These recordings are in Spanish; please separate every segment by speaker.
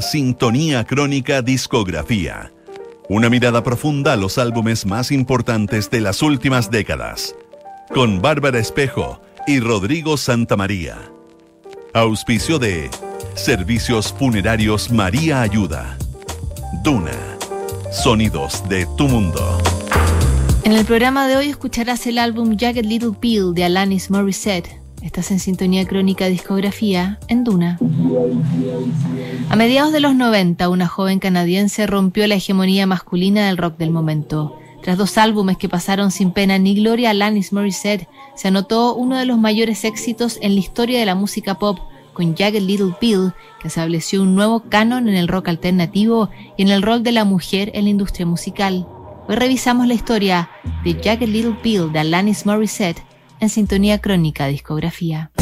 Speaker 1: Sintonía Crónica Discografía. Una mirada profunda a los álbumes más importantes de las últimas décadas. Con Bárbara Espejo y Rodrigo Santamaría. Auspicio de Servicios Funerarios María Ayuda. Duna. Sonidos de tu mundo.
Speaker 2: En el programa de hoy escucharás el álbum Jagged Little Pill de Alanis Morissette Estás en sintonía crónica discografía en Duna. A mediados de los 90, una joven canadiense rompió la hegemonía masculina del rock del momento. Tras dos álbumes que pasaron sin pena ni gloria, Alanis Morissette se anotó uno de los mayores éxitos en la historia de la música pop con Jagged Little Pill, que estableció un nuevo canon en el rock alternativo y en el rol de la mujer en la industria musical. Hoy revisamos la historia de Jagged Little Pill de Alanis Morissette en Sintonía Crónica Discografía.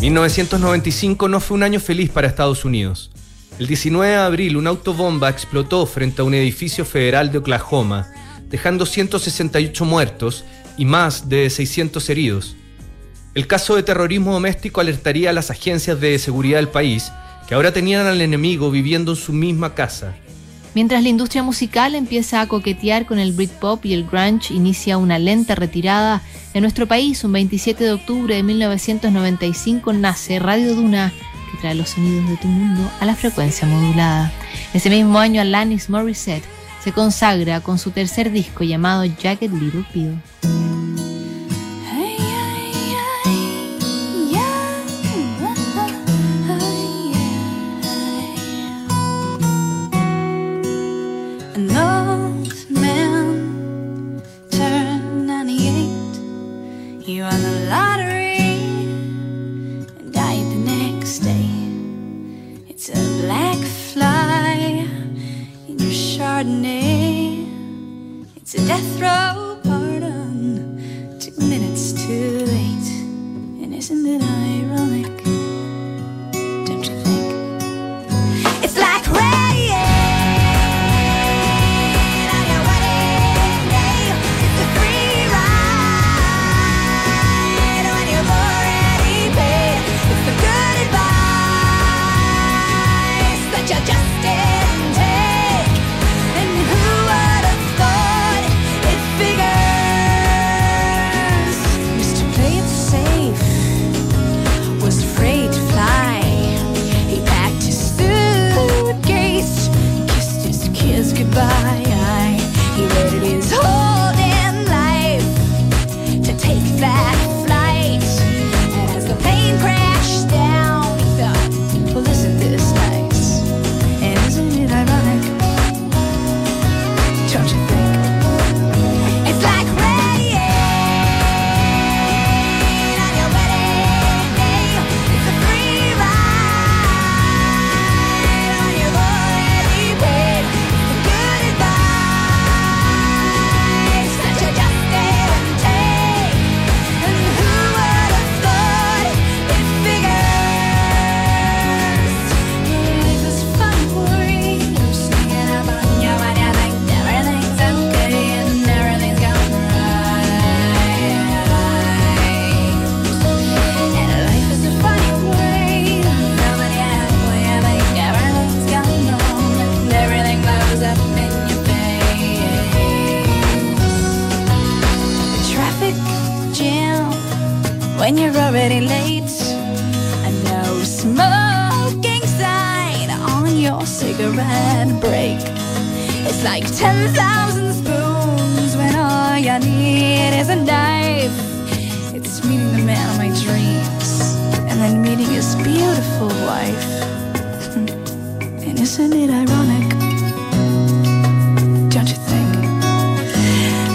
Speaker 3: ...1995 no fue un año feliz para Estados Unidos. El 19 de abril un autobomba explotó frente a un edificio federal de Oklahoma dejando 168 muertos y más de 600 heridos. El caso de terrorismo doméstico alertaría a las agencias de seguridad del país, que ahora tenían al enemigo viviendo en su misma casa.
Speaker 2: Mientras la industria musical empieza a coquetear con el Britpop y el grunge inicia una lenta retirada, en nuestro país, un 27 de octubre de 1995, nace Radio Duna, que trae los sonidos de tu mundo a la frecuencia modulada. Ese mismo año, Alanis Morissette se consagra con su tercer disco llamado Jagged Little Pill.
Speaker 3: cigarette break. It's like 10,000 spoons when all you need is a knife. It's meeting the man of my dreams and then meeting
Speaker 2: his beautiful wife. Hmm. and isn't it ironic? Don't you think?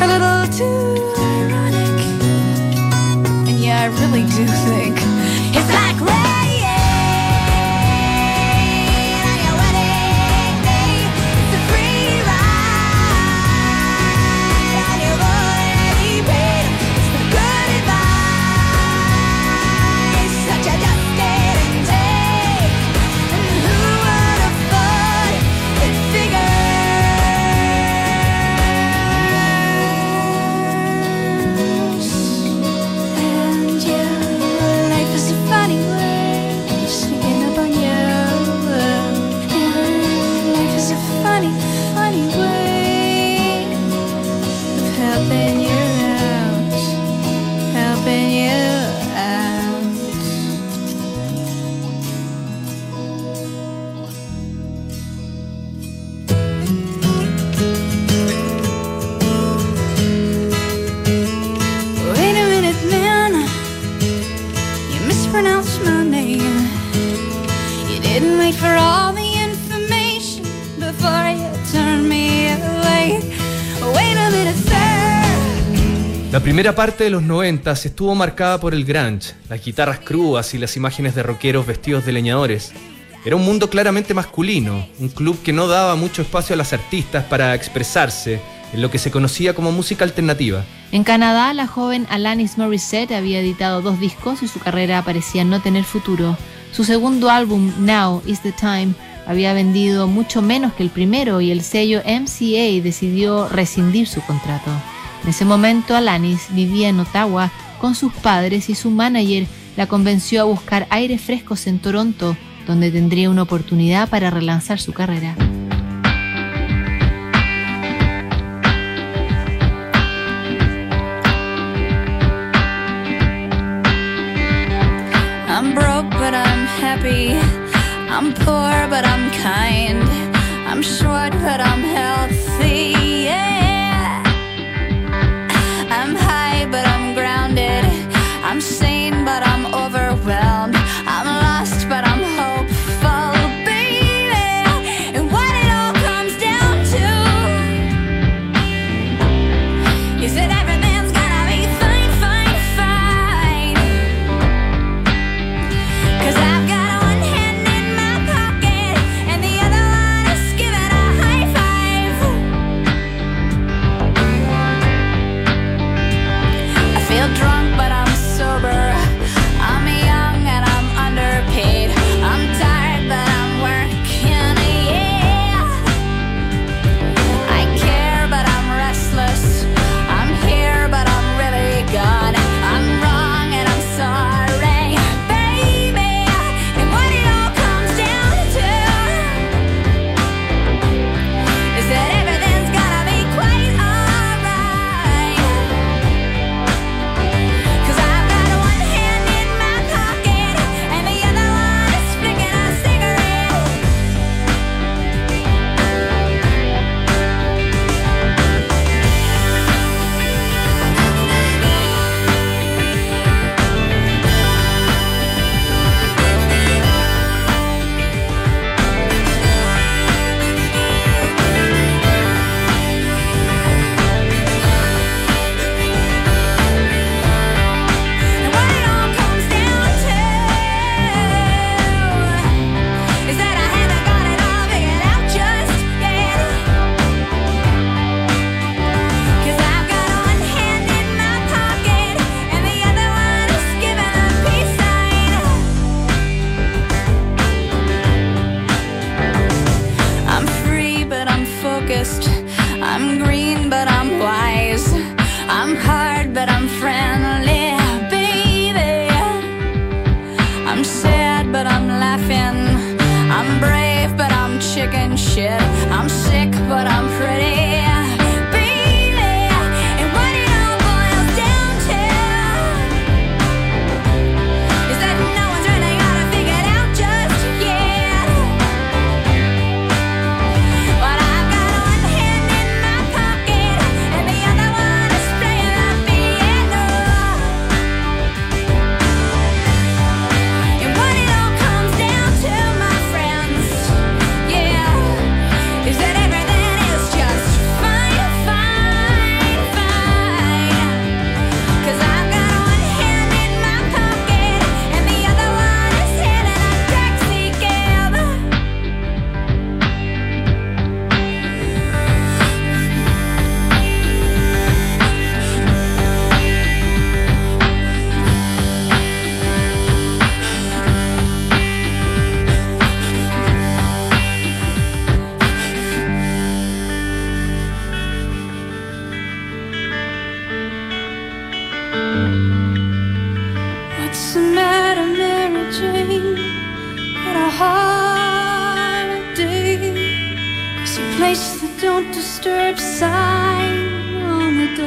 Speaker 3: A little too ironic. And yeah, I really do think. Primera parte de los 90 estuvo marcada por el grunge, las guitarras crudas y las imágenes de rockeros vestidos de leñadores. Era un mundo claramente masculino, un club que no daba mucho espacio a las artistas para expresarse en lo que se conocía como música alternativa.
Speaker 2: En Canadá, la joven Alanis Morissette había editado dos discos y su carrera parecía no tener futuro. Su segundo álbum, Now is the Time, había vendido mucho menos que el primero y el sello MCA decidió rescindir su contrato. En ese momento, Alanis vivía en Ottawa con sus padres y su manager la convenció a buscar aires frescos en Toronto, donde tendría una oportunidad para relanzar su carrera. I'm broke, but I'm happy. I'm poor, but I'm kind. I'm short, but I'm. The don't disturb sign on the.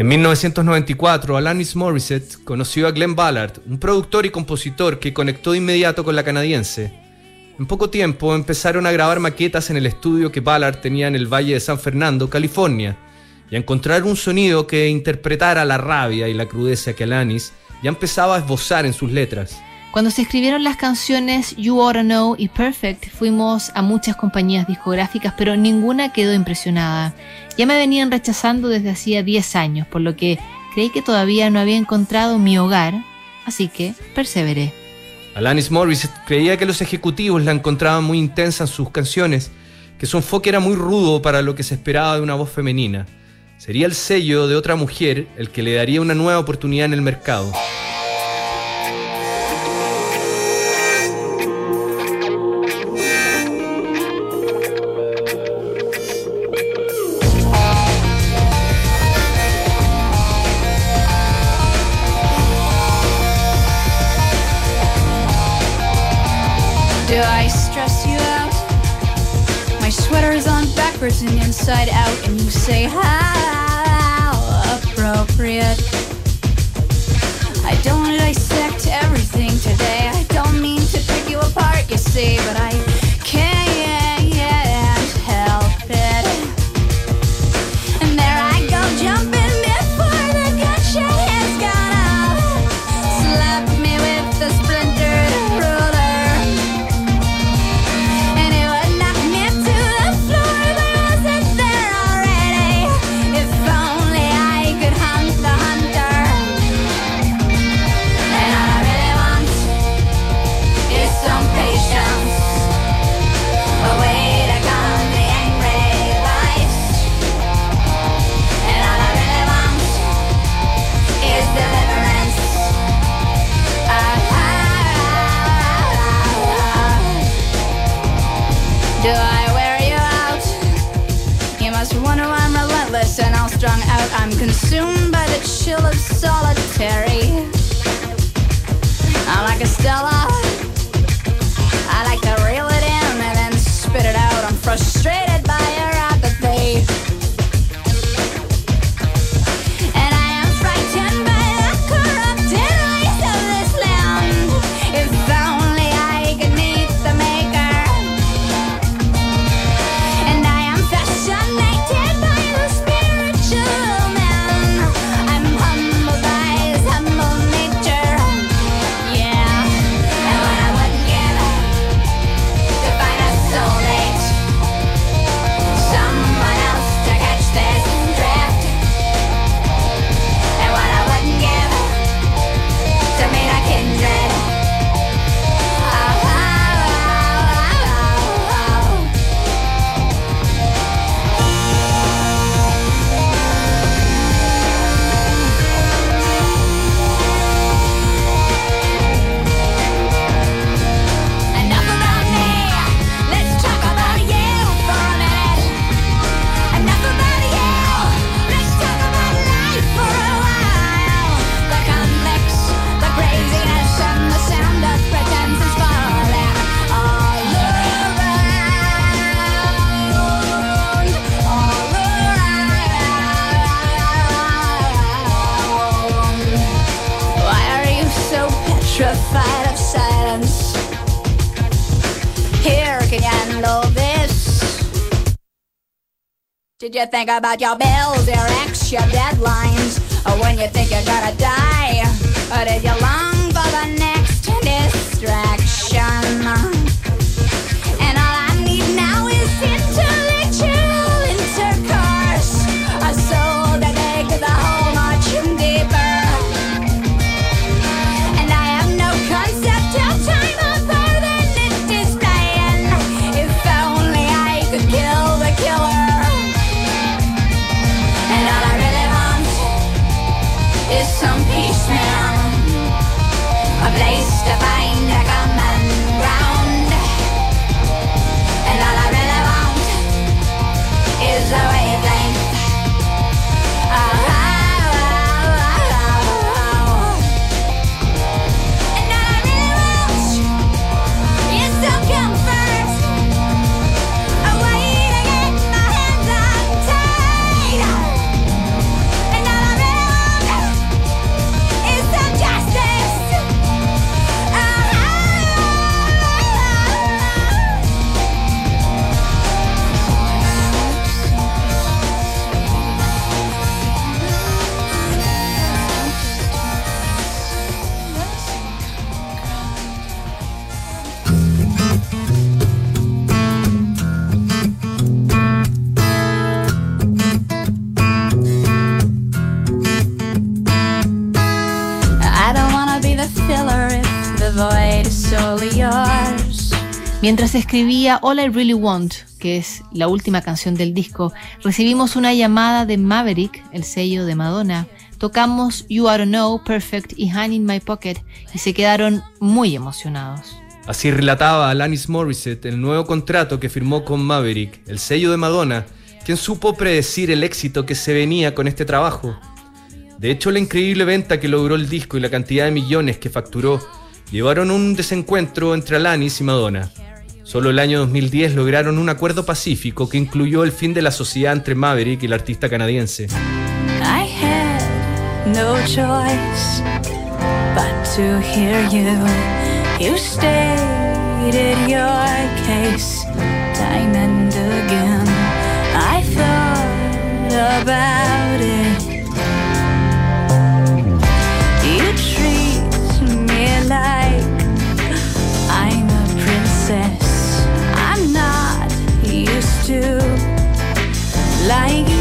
Speaker 3: En 1994, Alanis Morissette conoció a Glenn Ballard, un productor y compositor que conectó de inmediato con la canadiense. En poco tiempo empezaron a grabar maquetas en el estudio que Ballard tenía en el Valle de San Fernando, California, y a encontrar un sonido que interpretara la rabia y la crudeza que Alanis ya empezaba a esbozar en sus letras.
Speaker 4: Cuando se escribieron las canciones You Oughta Know y Perfect, fuimos a muchas compañías discográficas, pero ninguna quedó impresionada. Ya me venían rechazando desde hacía 10 años, por lo que creí que todavía no había encontrado mi hogar, así que perseveré.
Speaker 3: Alanis Morris creía que los ejecutivos la encontraban muy intensa en sus canciones, que su enfoque era muy rudo para lo que se esperaba de una voz femenina. Sería el sello de otra mujer el que le daría una nueva oportunidad en el mercado.
Speaker 2: Person inside out and you say how appropriate. I don't dissect everything today. I don't mean to pick you apart you see but I
Speaker 5: you think about your bills, your ex, your deadlines? Or when you think you're gonna die? Or did you long for the next distraction?
Speaker 4: Mientras escribía All I Really Want, que es la última canción del disco, recibimos una llamada de Maverick, el sello de Madonna. Tocamos You Are Know, Perfect y Hand in My Pocket y se quedaron muy emocionados.
Speaker 3: Así relataba Alanis Morissette el nuevo contrato que firmó con Maverick, el sello de Madonna, quien supo predecir el éxito que se venía con este trabajo. De hecho, la increíble venta que logró el disco y la cantidad de millones que facturó llevaron un desencuentro entre Alanis y Madonna. Solo el año 2010 lograron un acuerdo pacífico que incluyó el fin de la sociedad entre Maverick y el artista canadiense.
Speaker 2: I had no choice but to hear you. You stated your case again. I thought about it. Like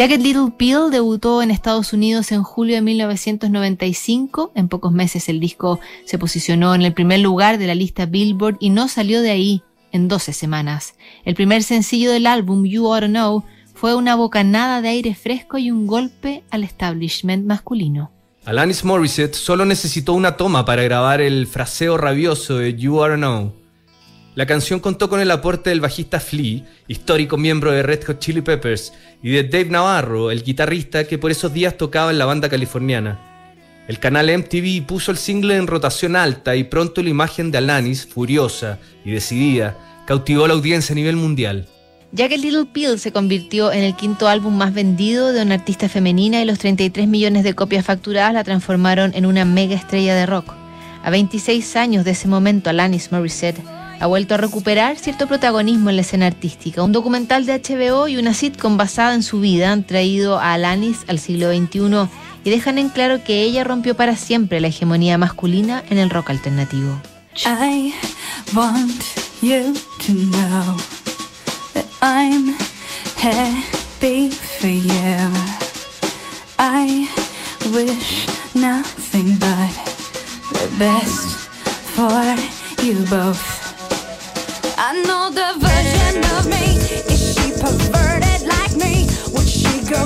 Speaker 4: Jagged Little Pill debutó en Estados Unidos en julio de 1995. En pocos meses el disco se posicionó en el primer lugar de la lista Billboard y no salió de ahí en 12 semanas. El primer sencillo del álbum, You Ought to Know, fue una bocanada de aire fresco y un golpe al establishment masculino.
Speaker 3: Alanis Morissette solo necesitó una toma para grabar el fraseo rabioso de You to Know. La canción contó con el aporte del bajista Flea, histórico miembro de Red Hot Chili Peppers, y de Dave Navarro, el guitarrista que por esos días tocaba en la banda californiana. El canal MTV puso el single en rotación alta y pronto la imagen de Alanis, furiosa y decidida, cautivó a la audiencia a nivel mundial.
Speaker 4: Jagged Little Pill se convirtió en el quinto álbum más vendido de una artista femenina y los 33 millones de copias facturadas la transformaron en una mega estrella de rock. A 26 años de ese momento, Alanis Morissette ha vuelto a recuperar cierto protagonismo en la escena artística. Un documental de HBO y una sitcom basada en su vida han traído a Alanis al siglo XXI y dejan en claro que ella rompió para siempre la hegemonía masculina en el rock alternativo.
Speaker 2: I want you to know that I'm happy for you. I wish nothing but the best for you both. The version of me. Is she perverted like me? Would she go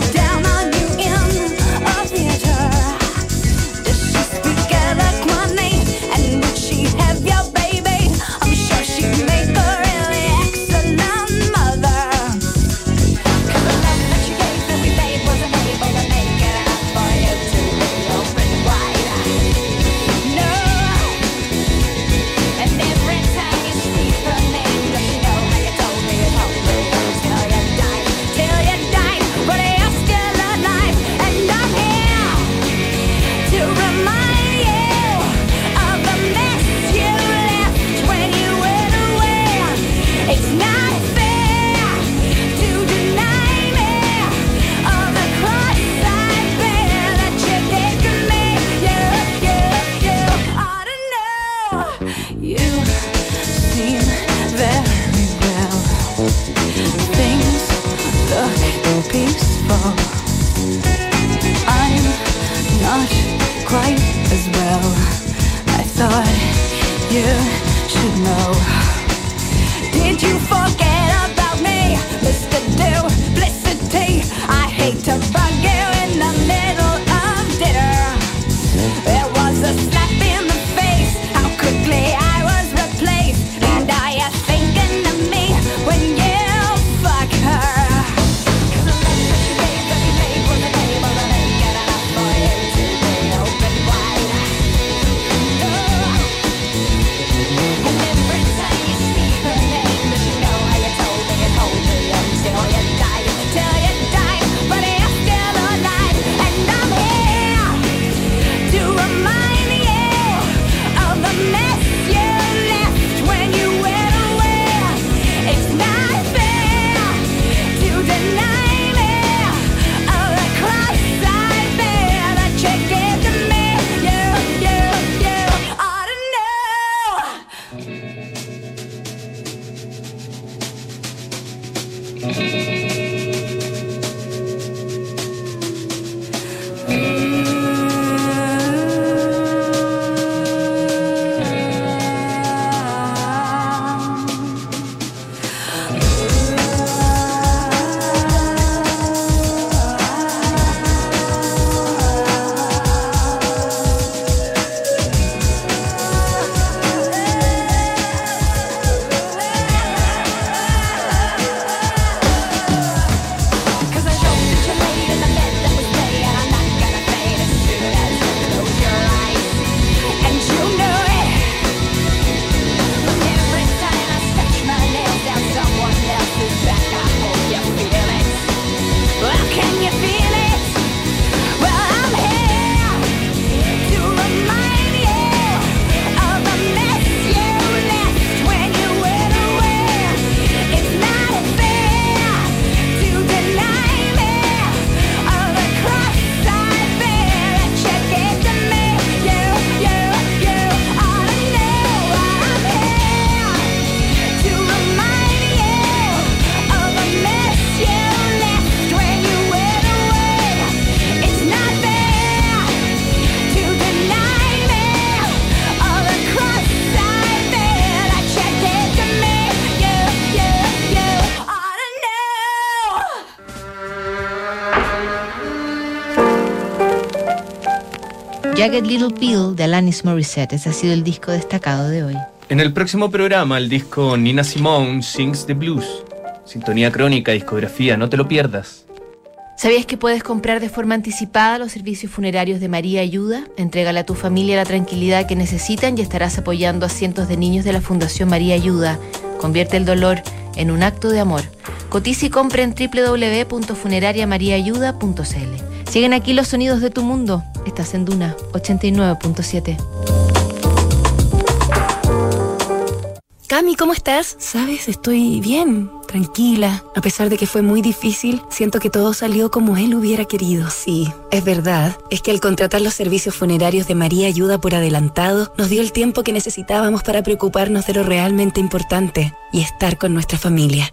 Speaker 4: Jagged Little Pill de Alanis Morissette. Ese ha sido el disco destacado de hoy.
Speaker 3: En el próximo programa, el disco Nina Simone Sings the Blues. Sintonía crónica, discografía, no te lo pierdas.
Speaker 4: ¿Sabías que puedes comprar de forma anticipada los servicios funerarios de María Ayuda? Entrégale a tu familia la tranquilidad que necesitan y estarás apoyando a cientos de niños de la Fundación María Ayuda. Convierte el dolor en un acto de amor. Cotiza y compra en www.funerariamariaayuda.cl. Siguen aquí los sonidos de tu mundo. Estás en Duna 89.7.
Speaker 6: Cami, ¿cómo estás? Sabes, estoy bien, tranquila. A pesar de que fue muy difícil, siento que todo salió como él hubiera querido. Sí, es verdad. Es que al contratar los servicios funerarios de María Ayuda por adelantado, nos dio el tiempo que necesitábamos para preocuparnos de lo realmente importante y estar con nuestra familia.